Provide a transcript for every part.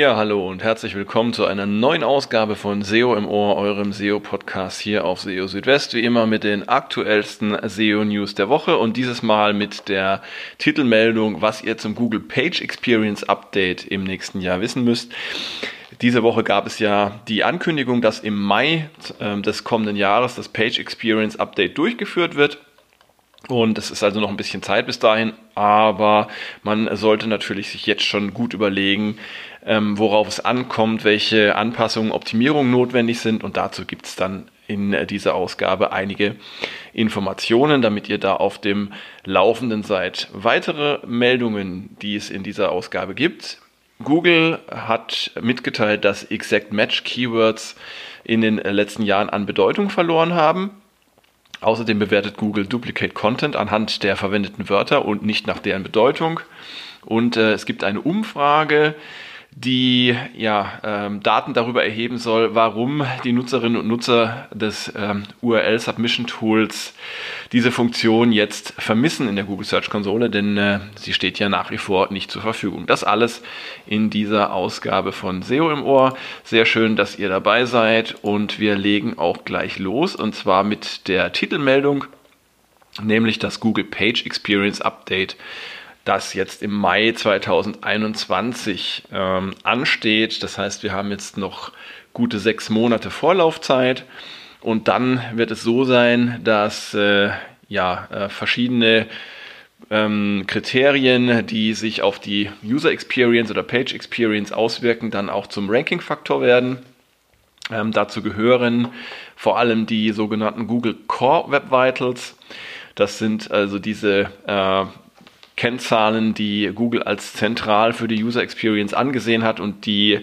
Ja, hallo und herzlich willkommen zu einer neuen Ausgabe von SEO im Ohr, eurem SEO-Podcast hier auf SEO Südwest. Wie immer mit den aktuellsten SEO-News der Woche und dieses Mal mit der Titelmeldung, was ihr zum Google Page Experience Update im nächsten Jahr wissen müsst. Diese Woche gab es ja die Ankündigung, dass im Mai äh, des kommenden Jahres das Page Experience Update durchgeführt wird. Und es ist also noch ein bisschen Zeit bis dahin, aber man sollte natürlich sich jetzt schon gut überlegen, ähm, worauf es ankommt, welche Anpassungen, Optimierungen notwendig sind. Und dazu gibt es dann in dieser Ausgabe einige Informationen, damit ihr da auf dem Laufenden seid. Weitere Meldungen, die es in dieser Ausgabe gibt. Google hat mitgeteilt, dass Exact Match Keywords in den letzten Jahren an Bedeutung verloren haben. Außerdem bewertet Google Duplicate Content anhand der verwendeten Wörter und nicht nach deren Bedeutung. Und äh, es gibt eine Umfrage, die ja, ähm, Daten darüber erheben soll, warum die Nutzerinnen und Nutzer des ähm, URL Submission Tools diese Funktion jetzt vermissen in der Google Search Konsole, denn äh, sie steht ja nach wie vor nicht zur Verfügung. Das alles in dieser Ausgabe von SEO im Ohr. Sehr schön, dass ihr dabei seid und wir legen auch gleich los und zwar mit der Titelmeldung, nämlich das Google Page Experience Update das jetzt im Mai 2021 ähm, ansteht. Das heißt, wir haben jetzt noch gute sechs Monate Vorlaufzeit und dann wird es so sein, dass äh, ja, äh, verschiedene ähm, Kriterien, die sich auf die User Experience oder Page Experience auswirken, dann auch zum Ranking-Faktor werden. Ähm, dazu gehören vor allem die sogenannten Google Core Web Vitals. Das sind also diese äh, Kennzahlen, die Google als zentral für die User Experience angesehen hat und die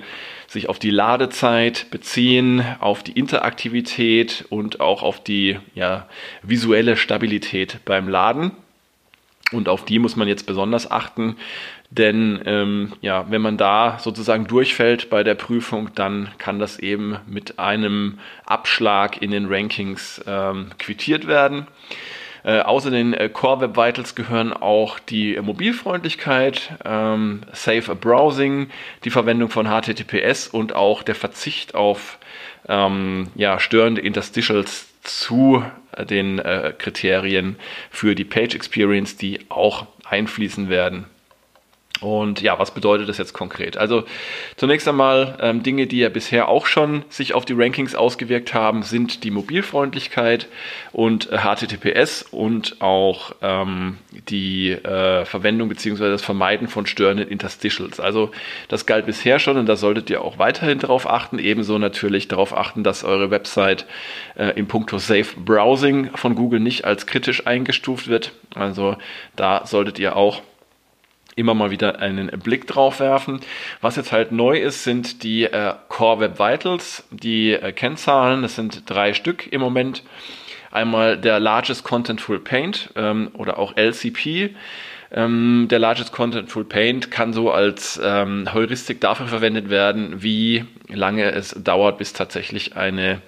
sich auf die Ladezeit beziehen, auf die Interaktivität und auch auf die ja, visuelle Stabilität beim Laden. Und auf die muss man jetzt besonders achten, denn ähm, ja, wenn man da sozusagen durchfällt bei der Prüfung, dann kann das eben mit einem Abschlag in den Rankings ähm, quittiert werden. Äh, außer den äh, Core Web Vitals gehören auch die Mobilfreundlichkeit, ähm, Safe Browsing, die Verwendung von HTTPS und auch der Verzicht auf ähm, ja, störende Interstitials zu äh, den äh, Kriterien für die Page Experience, die auch einfließen werden. Und ja, was bedeutet das jetzt konkret? Also zunächst einmal ähm, Dinge, die ja bisher auch schon sich auf die Rankings ausgewirkt haben, sind die Mobilfreundlichkeit und äh, HTTPS und auch ähm, die äh, Verwendung bzw. das Vermeiden von störenden Interstitials. Also das galt bisher schon und da solltet ihr auch weiterhin darauf achten. Ebenso natürlich darauf achten, dass eure Website äh, im Punkto Safe Browsing von Google nicht als kritisch eingestuft wird. Also da solltet ihr auch immer mal wieder einen Blick drauf werfen. Was jetzt halt neu ist, sind die äh, Core Web Vitals, die äh, Kennzahlen. Das sind drei Stück im Moment. Einmal der Largest Contentful Paint ähm, oder auch LCP. Ähm, der Largest Contentful Paint kann so als ähm, Heuristik dafür verwendet werden, wie lange es dauert, bis tatsächlich eine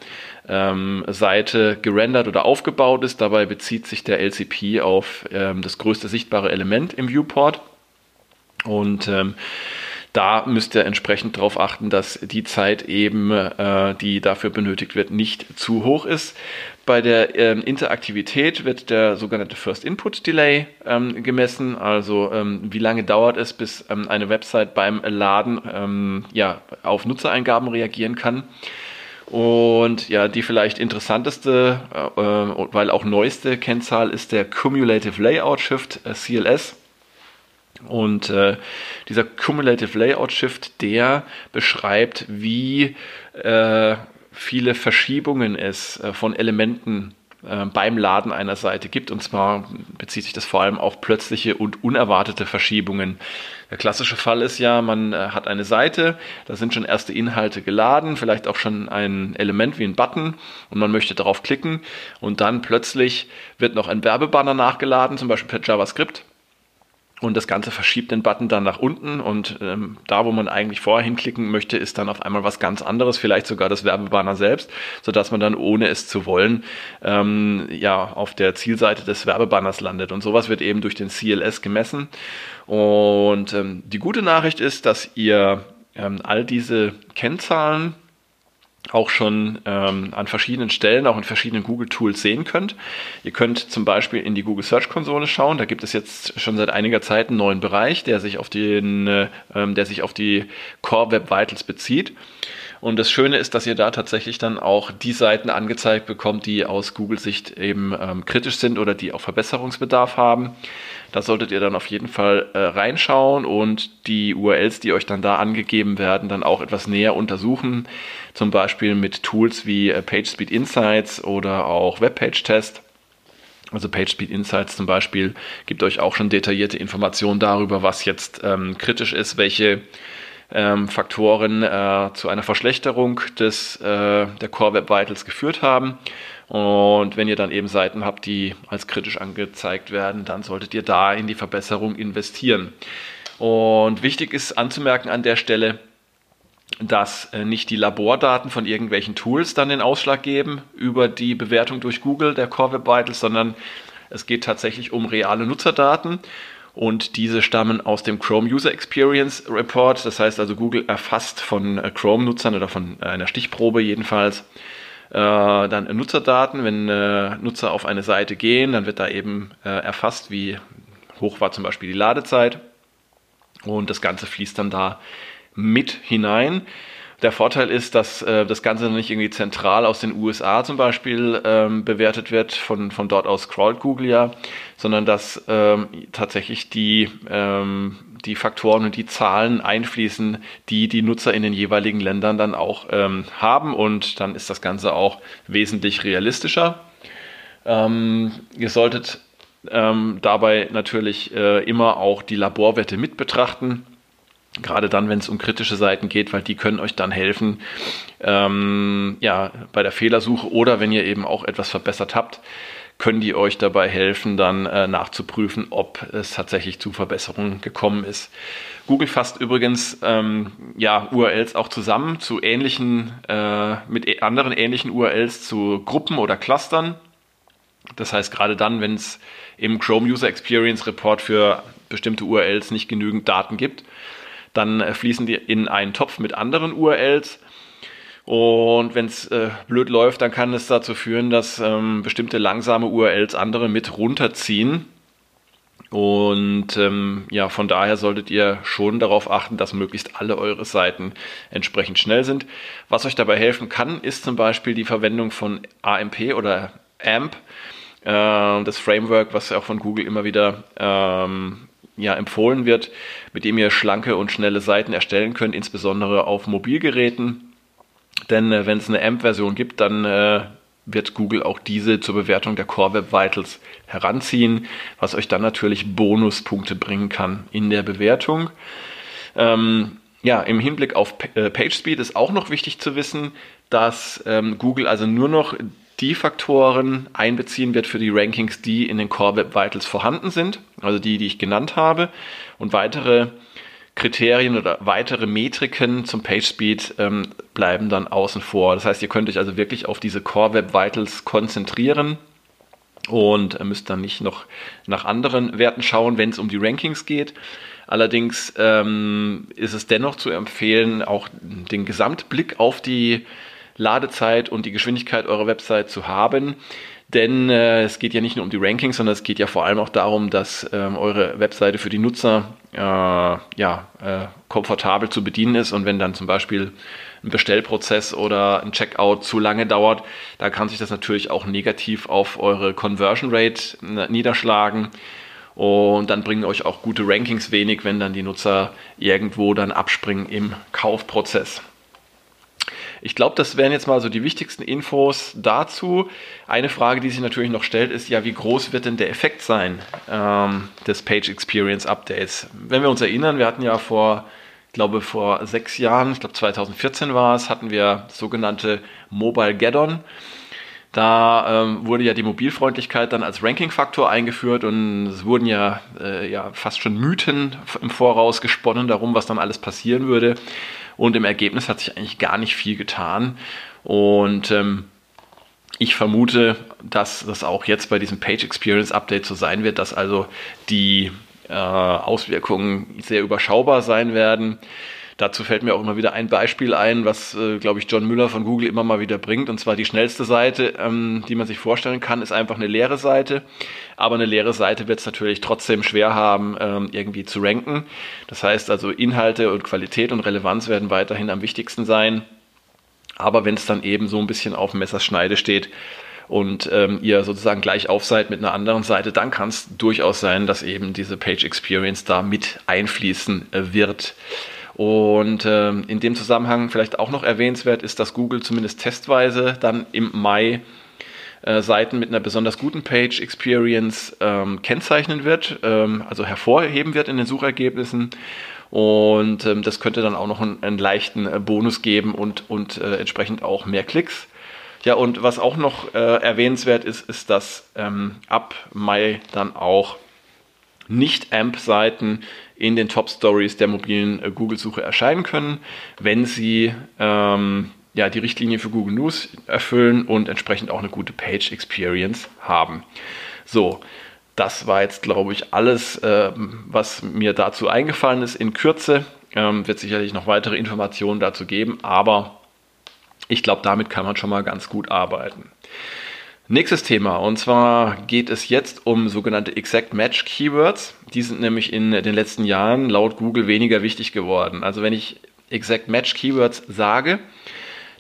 ähm, Seite gerendert oder aufgebaut ist. Dabei bezieht sich der LCP auf ähm, das größte sichtbare Element im Viewport. Und ähm, da müsst ihr entsprechend darauf achten, dass die Zeit eben, äh, die dafür benötigt wird, nicht zu hoch ist. Bei der ähm, Interaktivität wird der sogenannte First Input Delay ähm, gemessen, also ähm, wie lange dauert es, bis ähm, eine Website beim Laden ähm, ja, auf Nutzereingaben reagieren kann. Und ja, die vielleicht interessanteste, äh, äh weil auch neueste Kennzahl ist der Cumulative Layout Shift, äh, CLS. Und äh, dieser Cumulative Layout Shift, der beschreibt, wie äh, viele Verschiebungen es äh, von Elementen äh, beim Laden einer Seite gibt. Und zwar bezieht sich das vor allem auf plötzliche und unerwartete Verschiebungen. Der klassische Fall ist ja, man äh, hat eine Seite, da sind schon erste Inhalte geladen, vielleicht auch schon ein Element wie ein Button und man möchte darauf klicken und dann plötzlich wird noch ein Werbebanner nachgeladen, zum Beispiel per JavaScript und das Ganze verschiebt den Button dann nach unten und ähm, da, wo man eigentlich vorher hinklicken möchte, ist dann auf einmal was ganz anderes, vielleicht sogar das Werbebanner selbst, sodass man dann ohne es zu wollen ähm, ja auf der Zielseite des Werbebanners landet. Und sowas wird eben durch den CLS gemessen. Und ähm, die gute Nachricht ist, dass ihr ähm, all diese Kennzahlen auch schon ähm, an verschiedenen Stellen, auch in verschiedenen Google-Tools sehen könnt. Ihr könnt zum Beispiel in die Google Search-Konsole schauen. Da gibt es jetzt schon seit einiger Zeit einen neuen Bereich, der sich auf, den, äh, der sich auf die Core Web Vitals bezieht. Und das Schöne ist, dass ihr da tatsächlich dann auch die Seiten angezeigt bekommt, die aus Google-Sicht eben ähm, kritisch sind oder die auch Verbesserungsbedarf haben. Da solltet ihr dann auf jeden Fall äh, reinschauen und die URLs, die euch dann da angegeben werden, dann auch etwas näher untersuchen. Zum Beispiel mit Tools wie äh, PageSpeed Insights oder auch Webpage Test. Also PageSpeed Insights zum Beispiel gibt euch auch schon detaillierte Informationen darüber, was jetzt ähm, kritisch ist, welche ähm, Faktoren äh, zu einer Verschlechterung des, äh, der Core Web Vitals geführt haben. Und wenn ihr dann eben Seiten habt, die als kritisch angezeigt werden, dann solltet ihr da in die Verbesserung investieren. Und wichtig ist anzumerken an der Stelle, dass äh, nicht die Labordaten von irgendwelchen Tools dann den Ausschlag geben über die Bewertung durch Google der Core Web Vitals, sondern es geht tatsächlich um reale Nutzerdaten und diese stammen aus dem Chrome User Experience Report. Das heißt also, Google erfasst von äh, Chrome-Nutzern oder von äh, einer Stichprobe jedenfalls äh, dann Nutzerdaten. Wenn äh, Nutzer auf eine Seite gehen, dann wird da eben äh, erfasst, wie hoch war zum Beispiel die Ladezeit. Und das Ganze fließt dann da mit hinein. Der Vorteil ist, dass äh, das Ganze nicht irgendwie zentral aus den USA zum Beispiel ähm, bewertet wird, von, von dort aus scrollt Google ja, sondern dass ähm, tatsächlich die, ähm, die Faktoren und die Zahlen einfließen, die die Nutzer in den jeweiligen Ländern dann auch ähm, haben und dann ist das Ganze auch wesentlich realistischer. Ähm, ihr solltet ähm, dabei natürlich äh, immer auch die Laborwerte mit betrachten Gerade dann, wenn es um kritische Seiten geht, weil die können euch dann helfen, ähm, ja, bei der Fehlersuche oder wenn ihr eben auch etwas verbessert habt, können die euch dabei helfen, dann äh, nachzuprüfen, ob es tatsächlich zu Verbesserungen gekommen ist. Google fasst übrigens ähm, ja, URLs auch zusammen zu ähnlichen, äh, mit e-, anderen ähnlichen URLs zu Gruppen oder Clustern. Das heißt, gerade dann, wenn es im Chrome User Experience Report für bestimmte URLs nicht genügend Daten gibt, dann äh, fließen die in einen Topf mit anderen URLs. Und wenn es äh, blöd läuft, dann kann es dazu führen, dass ähm, bestimmte langsame URLs andere mit runterziehen. Und ähm, ja, von daher solltet ihr schon darauf achten, dass möglichst alle eure Seiten entsprechend schnell sind. Was euch dabei helfen kann, ist zum Beispiel die Verwendung von AMP oder AMP, äh, das Framework, was auch von Google immer wieder ähm, ja, empfohlen wird, mit dem ihr schlanke und schnelle Seiten erstellen könnt, insbesondere auf Mobilgeräten. Denn äh, wenn es eine AMP-Version gibt, dann äh, wird Google auch diese zur Bewertung der Core Web Vitals heranziehen, was euch dann natürlich Bonuspunkte bringen kann in der Bewertung. Ähm, ja, im Hinblick auf äh, PageSpeed ist auch noch wichtig zu wissen, dass ähm, Google also nur noch die Faktoren einbeziehen wird für die Rankings, die in den Core Web Vitals vorhanden sind, also die, die ich genannt habe, und weitere Kriterien oder weitere Metriken zum PageSpeed ähm, bleiben dann außen vor. Das heißt, ihr könnt euch also wirklich auf diese Core Web Vitals konzentrieren und müsst dann nicht noch nach anderen Werten schauen, wenn es um die Rankings geht. Allerdings ähm, ist es dennoch zu empfehlen, auch den Gesamtblick auf die Ladezeit und die Geschwindigkeit eurer Website zu haben. Denn äh, es geht ja nicht nur um die Rankings, sondern es geht ja vor allem auch darum, dass ähm, eure Webseite für die Nutzer äh, ja, äh, komfortabel zu bedienen ist. Und wenn dann zum Beispiel ein Bestellprozess oder ein Checkout zu lange dauert, da kann sich das natürlich auch negativ auf eure Conversion Rate äh, niederschlagen. Und dann bringen euch auch gute Rankings wenig, wenn dann die Nutzer irgendwo dann abspringen im Kaufprozess. Ich glaube, das wären jetzt mal so die wichtigsten Infos dazu. Eine Frage, die sich natürlich noch stellt, ist ja, wie groß wird denn der Effekt sein ähm, des Page Experience Updates? Wenn wir uns erinnern, wir hatten ja vor, ich glaube, vor sechs Jahren, ich glaube 2014 war es, hatten wir sogenannte Mobile Gaddon. Da ähm, wurde ja die Mobilfreundlichkeit dann als Ranking-Faktor eingeführt und es wurden ja, äh, ja fast schon Mythen im Voraus gesponnen darum, was dann alles passieren würde. Und im Ergebnis hat sich eigentlich gar nicht viel getan. Und ähm, ich vermute, dass das auch jetzt bei diesem Page Experience Update so sein wird, dass also die äh, Auswirkungen sehr überschaubar sein werden. Dazu fällt mir auch immer wieder ein Beispiel ein, was, äh, glaube ich, John Müller von Google immer mal wieder bringt. Und zwar die schnellste Seite, ähm, die man sich vorstellen kann, ist einfach eine leere Seite. Aber eine leere Seite wird es natürlich trotzdem schwer haben, ähm, irgendwie zu ranken. Das heißt also, Inhalte und Qualität und Relevanz werden weiterhin am wichtigsten sein. Aber wenn es dann eben so ein bisschen auf Messerschneide steht, und ähm, ihr sozusagen gleich auf seid mit einer anderen Seite, dann kann es durchaus sein, dass eben diese Page Experience da mit einfließen äh, wird. Und äh, in dem Zusammenhang vielleicht auch noch erwähnenswert ist, dass Google zumindest testweise dann im Mai äh, Seiten mit einer besonders guten Page Experience ähm, kennzeichnen wird, ähm, also hervorheben wird in den Suchergebnissen. Und ähm, das könnte dann auch noch einen, einen leichten äh, Bonus geben und, und äh, entsprechend auch mehr Klicks. Ja, und was auch noch äh, erwähnenswert ist, ist, dass ähm, ab Mai dann auch nicht-AMP-Seiten in den Top Stories der mobilen äh, Google-Suche erscheinen können, wenn sie ähm, ja, die Richtlinie für Google News erfüllen und entsprechend auch eine gute Page Experience haben. So, das war jetzt, glaube ich, alles, äh, was mir dazu eingefallen ist. In Kürze ähm, wird sicherlich noch weitere Informationen dazu geben, aber ich glaube, damit kann man schon mal ganz gut arbeiten. Nächstes Thema, und zwar geht es jetzt um sogenannte Exact Match Keywords. Die sind nämlich in den letzten Jahren laut Google weniger wichtig geworden. Also wenn ich Exact Match Keywords sage,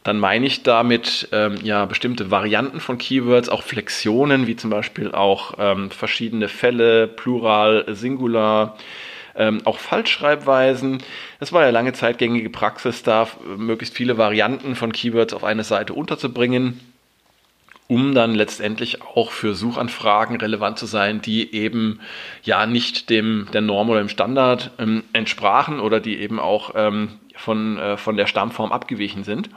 dann meine ich damit ähm, ja bestimmte Varianten von Keywords, auch Flexionen, wie zum Beispiel auch ähm, verschiedene Fälle, Plural, Singular, ähm, auch Falschschreibweisen. Es war ja lange Zeit gängige Praxis, da möglichst viele Varianten von Keywords auf eine Seite unterzubringen um dann letztendlich auch für Suchanfragen relevant zu sein, die eben ja nicht dem der Norm oder dem Standard ähm, entsprachen oder die eben auch ähm, von, äh, von der Stammform abgewichen sind.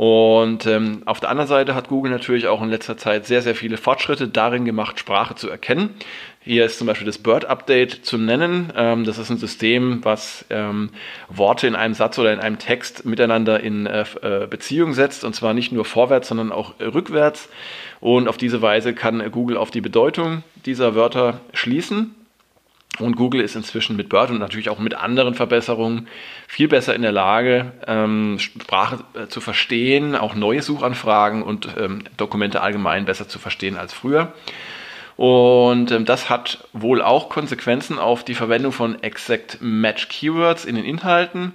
Und ähm, auf der anderen Seite hat Google natürlich auch in letzter Zeit sehr, sehr viele Fortschritte darin gemacht, Sprache zu erkennen. Hier ist zum Beispiel das Bird Update zu nennen. Ähm, das ist ein System, was ähm, Worte in einem Satz oder in einem Text miteinander in äh, äh Beziehung setzt. Und zwar nicht nur vorwärts, sondern auch rückwärts. Und auf diese Weise kann Google auf die Bedeutung dieser Wörter schließen. Und Google ist inzwischen mit Bird und natürlich auch mit anderen Verbesserungen viel besser in der Lage, ähm, Sprache äh, zu verstehen, auch neue Suchanfragen und ähm, Dokumente allgemein besser zu verstehen als früher. Und ähm, das hat wohl auch Konsequenzen auf die Verwendung von Exact Match Keywords in den Inhalten.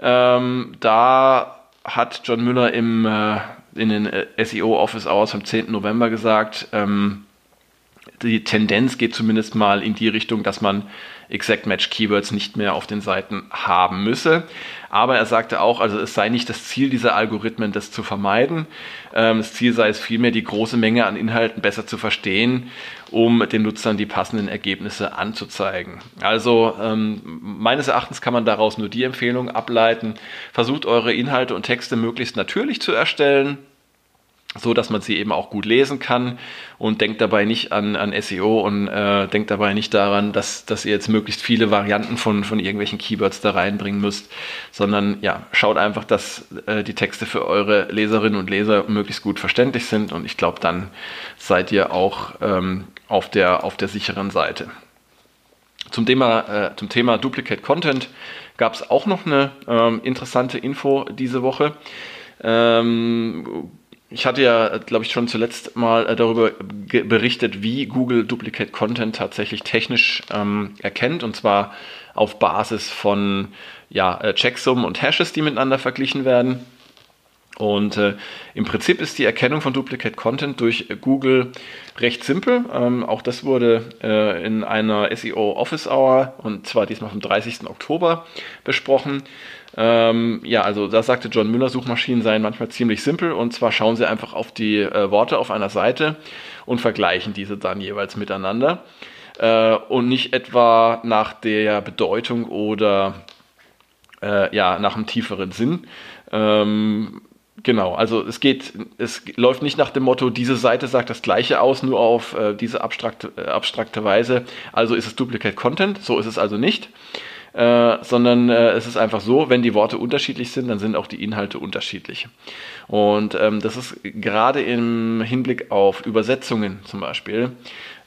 Da hat John Müller im, äh, in den äh, SEO Office Hours am 10. November gesagt, die Tendenz geht zumindest mal in die Richtung, dass man Exact Match Keywords nicht mehr auf den Seiten haben müsse. Aber er sagte auch, also es sei nicht das Ziel dieser Algorithmen, das zu vermeiden. Ähm, das Ziel sei es vielmehr, die große Menge an Inhalten besser zu verstehen, um den Nutzern die passenden Ergebnisse anzuzeigen. Also ähm, meines Erachtens kann man daraus nur die Empfehlung ableiten, versucht eure Inhalte und Texte möglichst natürlich zu erstellen so dass man sie eben auch gut lesen kann und denkt dabei nicht an, an SEO und äh, denkt dabei nicht daran, dass, dass ihr jetzt möglichst viele Varianten von, von irgendwelchen Keywords da reinbringen müsst, sondern ja, schaut einfach, dass äh, die Texte für eure Leserinnen und Leser möglichst gut verständlich sind und ich glaube, dann seid ihr auch ähm, auf, der, auf der sicheren Seite. Zum Thema, äh, zum Thema Duplicate Content gab es auch noch eine ähm, interessante Info diese Woche. Ähm, ich hatte ja, glaube ich, schon zuletzt mal äh, darüber berichtet, wie Google Duplicate Content tatsächlich technisch ähm, erkennt, und zwar auf Basis von ja, äh, Checksummen und Hashes, die miteinander verglichen werden. Und äh, im Prinzip ist die Erkennung von Duplicate Content durch Google recht simpel. Ähm, auch das wurde äh, in einer SEO Office Hour und zwar diesmal vom 30. Oktober besprochen. Ähm, ja, also da sagte John Müller, Suchmaschinen seien manchmal ziemlich simpel und zwar schauen sie einfach auf die äh, Worte auf einer Seite und vergleichen diese dann jeweils miteinander äh, und nicht etwa nach der Bedeutung oder äh, ja, nach einem tieferen Sinn. Ähm, Genau, also es geht, es läuft nicht nach dem Motto, diese Seite sagt das gleiche aus, nur auf äh, diese abstrakte, äh, abstrakte Weise, also ist es Duplicate Content, so ist es also nicht, äh, sondern äh, es ist einfach so, wenn die Worte unterschiedlich sind, dann sind auch die Inhalte unterschiedlich. Und ähm, das ist gerade im Hinblick auf Übersetzungen zum Beispiel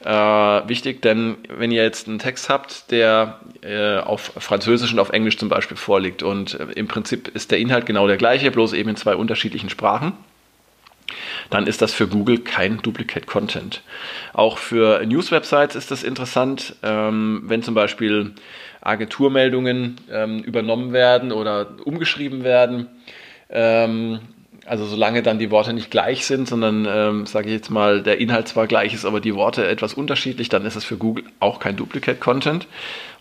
äh, wichtig, denn wenn ihr jetzt einen Text habt, der äh, auf Französisch und auf Englisch zum Beispiel vorliegt und äh, im Prinzip ist der Inhalt genau der gleiche, bloß eben in zwei unterschiedlichen Sprachen, dann ist das für Google kein Duplicate Content. Auch für News-Websites ist das interessant, ähm, wenn zum Beispiel Agenturmeldungen ähm, übernommen werden oder umgeschrieben werden. Ähm, also solange dann die Worte nicht gleich sind, sondern ähm, sage ich jetzt mal, der Inhalt zwar gleich ist, aber die Worte etwas unterschiedlich, dann ist es für Google auch kein Duplicate Content.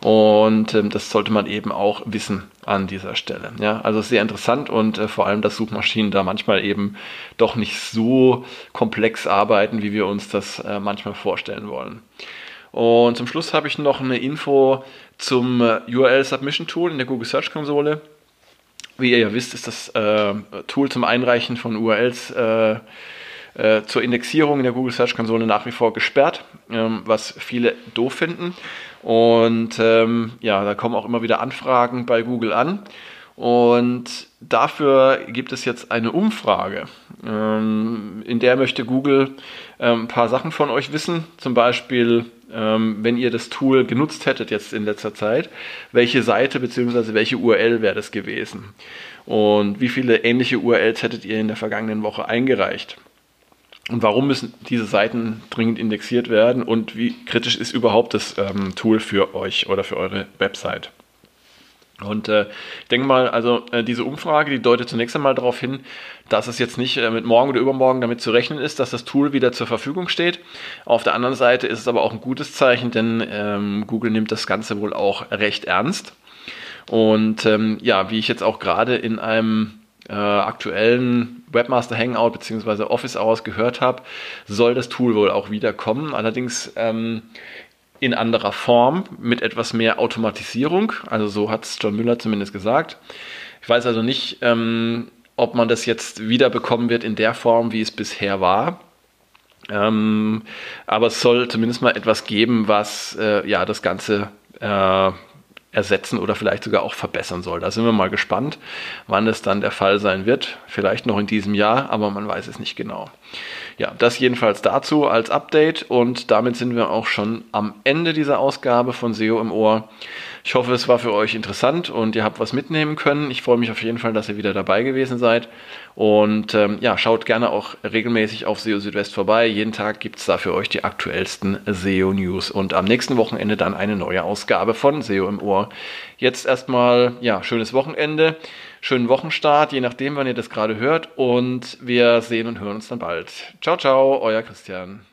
Und ähm, das sollte man eben auch wissen an dieser Stelle. Ja, also sehr interessant und äh, vor allem, dass Suchmaschinen da manchmal eben doch nicht so komplex arbeiten, wie wir uns das äh, manchmal vorstellen wollen. Und zum Schluss habe ich noch eine Info zum äh, URL Submission Tool in der Google Search Konsole. Wie ihr ja wisst, ist das äh, Tool zum Einreichen von URLs äh, äh, zur Indexierung in der Google Search Konsole nach wie vor gesperrt, ähm, was viele doof finden. Und ähm, ja, da kommen auch immer wieder Anfragen bei Google an. Und dafür gibt es jetzt eine Umfrage, ähm, in der möchte Google ähm, ein paar Sachen von euch wissen. Zum Beispiel, ähm, wenn ihr das Tool genutzt hättet jetzt in letzter Zeit, welche Seite bzw. welche URL wäre das gewesen? Und wie viele ähnliche URLs hättet ihr in der vergangenen Woche eingereicht? Und warum müssen diese Seiten dringend indexiert werden? Und wie kritisch ist überhaupt das Tool für euch oder für eure Website? Und äh, ich denke mal, also äh, diese Umfrage, die deutet zunächst einmal darauf hin, dass es jetzt nicht äh, mit morgen oder übermorgen damit zu rechnen ist, dass das Tool wieder zur Verfügung steht. Auf der anderen Seite ist es aber auch ein gutes Zeichen, denn ähm, Google nimmt das Ganze wohl auch recht ernst. Und ähm, ja, wie ich jetzt auch gerade in einem äh, aktuellen Webmaster Hangout bzw. Office Hours gehört habe, soll das Tool wohl auch wiederkommen. Allerdings ähm, in anderer Form mit etwas mehr Automatisierung. Also so hat es John Müller zumindest gesagt. Ich weiß also nicht, ähm, ob man das jetzt wiederbekommen wird in der Form, wie es bisher war. Ähm, aber es soll zumindest mal etwas geben, was äh, ja das Ganze äh, ersetzen oder vielleicht sogar auch verbessern soll. Da sind wir mal gespannt, wann das dann der Fall sein wird. Vielleicht noch in diesem Jahr, aber man weiß es nicht genau. Ja, das jedenfalls dazu als Update und damit sind wir auch schon am Ende dieser Ausgabe von SEO im Ohr. Ich hoffe, es war für euch interessant und ihr habt was mitnehmen können. Ich freue mich auf jeden Fall, dass ihr wieder dabei gewesen seid. Und ähm, ja, schaut gerne auch regelmäßig auf SEO Südwest vorbei. Jeden Tag gibt es da für euch die aktuellsten SEO-News. Und am nächsten Wochenende dann eine neue Ausgabe von SEO im Ohr. Jetzt erstmal, ja, schönes Wochenende schönen Wochenstart, je nachdem, wann ihr das gerade hört. Und wir sehen und hören uns dann bald. Ciao, ciao, euer Christian.